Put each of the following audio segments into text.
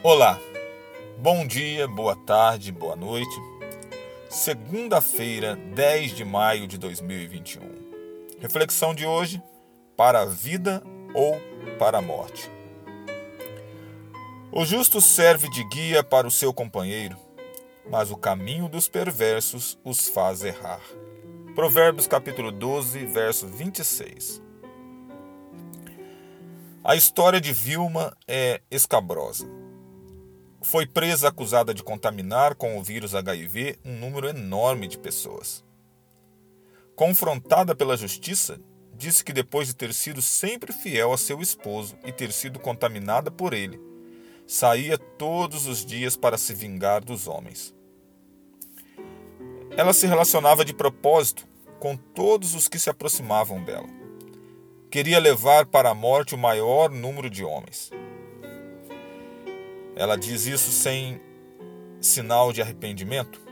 Olá, bom dia, boa tarde, boa noite. Segunda-feira, 10 de maio de 2021. Reflexão de hoje: para a vida ou para a morte. O justo serve de guia para o seu companheiro, mas o caminho dos perversos os faz errar. Provérbios capítulo 12, verso 26. A história de Vilma é escabrosa foi presa acusada de contaminar com o vírus HIV um número enorme de pessoas. Confrontada pela justiça, disse que depois de ter sido sempre fiel a seu esposo e ter sido contaminada por ele, saía todos os dias para se vingar dos homens. Ela se relacionava de propósito com todos os que se aproximavam dela. Queria levar para a morte o maior número de homens. Ela diz isso sem sinal de arrependimento.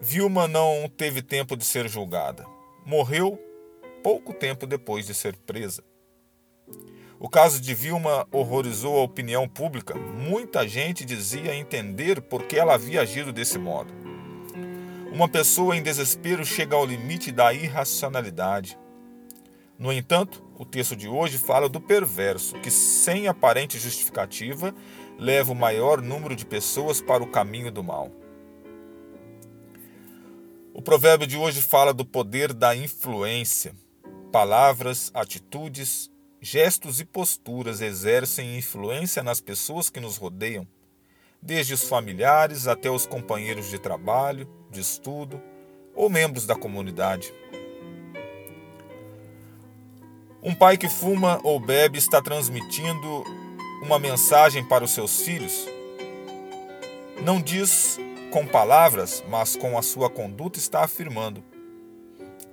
Vilma não teve tempo de ser julgada. Morreu pouco tempo depois de ser presa. O caso de Vilma horrorizou a opinião pública. Muita gente dizia entender por que ela havia agido desse modo. Uma pessoa em desespero chega ao limite da irracionalidade. No entanto, o texto de hoje fala do perverso, que, sem aparente justificativa, leva o maior número de pessoas para o caminho do mal. O provérbio de hoje fala do poder da influência. Palavras, atitudes, gestos e posturas exercem influência nas pessoas que nos rodeiam, desde os familiares até os companheiros de trabalho, de estudo ou membros da comunidade. Um pai que fuma ou bebe está transmitindo uma mensagem para os seus filhos. Não diz com palavras, mas com a sua conduta está afirmando: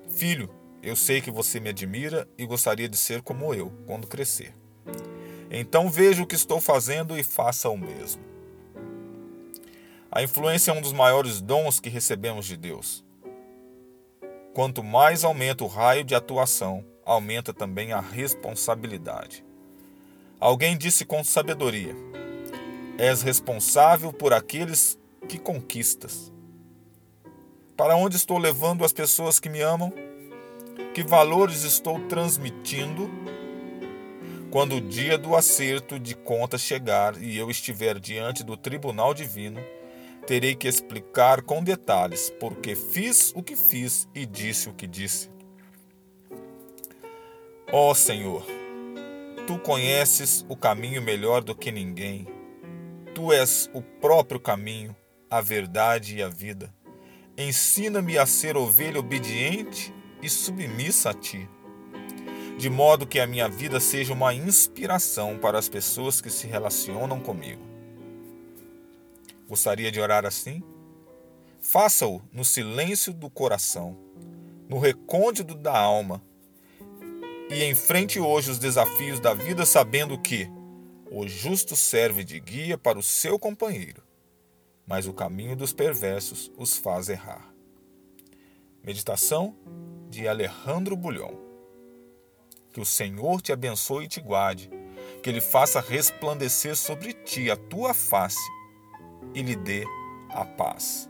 Filho, eu sei que você me admira e gostaria de ser como eu quando crescer. Então veja o que estou fazendo e faça o mesmo. A influência é um dos maiores dons que recebemos de Deus. Quanto mais aumenta o raio de atuação, aumenta também a responsabilidade. Alguém disse com sabedoria: És responsável por aqueles que conquistas. Para onde estou levando as pessoas que me amam? Que valores estou transmitindo? Quando o dia do acerto de contas chegar e eu estiver diante do tribunal divino, terei que explicar com detalhes porque fiz o que fiz e disse o que disse. Ó oh, Senhor, tu conheces o caminho melhor do que ninguém. Tu és o próprio caminho, a verdade e a vida. Ensina-me a ser ovelha obediente e submissa a ti, de modo que a minha vida seja uma inspiração para as pessoas que se relacionam comigo. Gostaria de orar assim? Faça-o no silêncio do coração, no recôndito da alma e enfrente hoje os desafios da vida sabendo que o justo serve de guia para o seu companheiro, mas o caminho dos perversos os faz errar. Meditação de Alejandro Bulhon. Que o Senhor te abençoe e te guarde, que Ele faça resplandecer sobre ti a tua face e lhe dê a paz.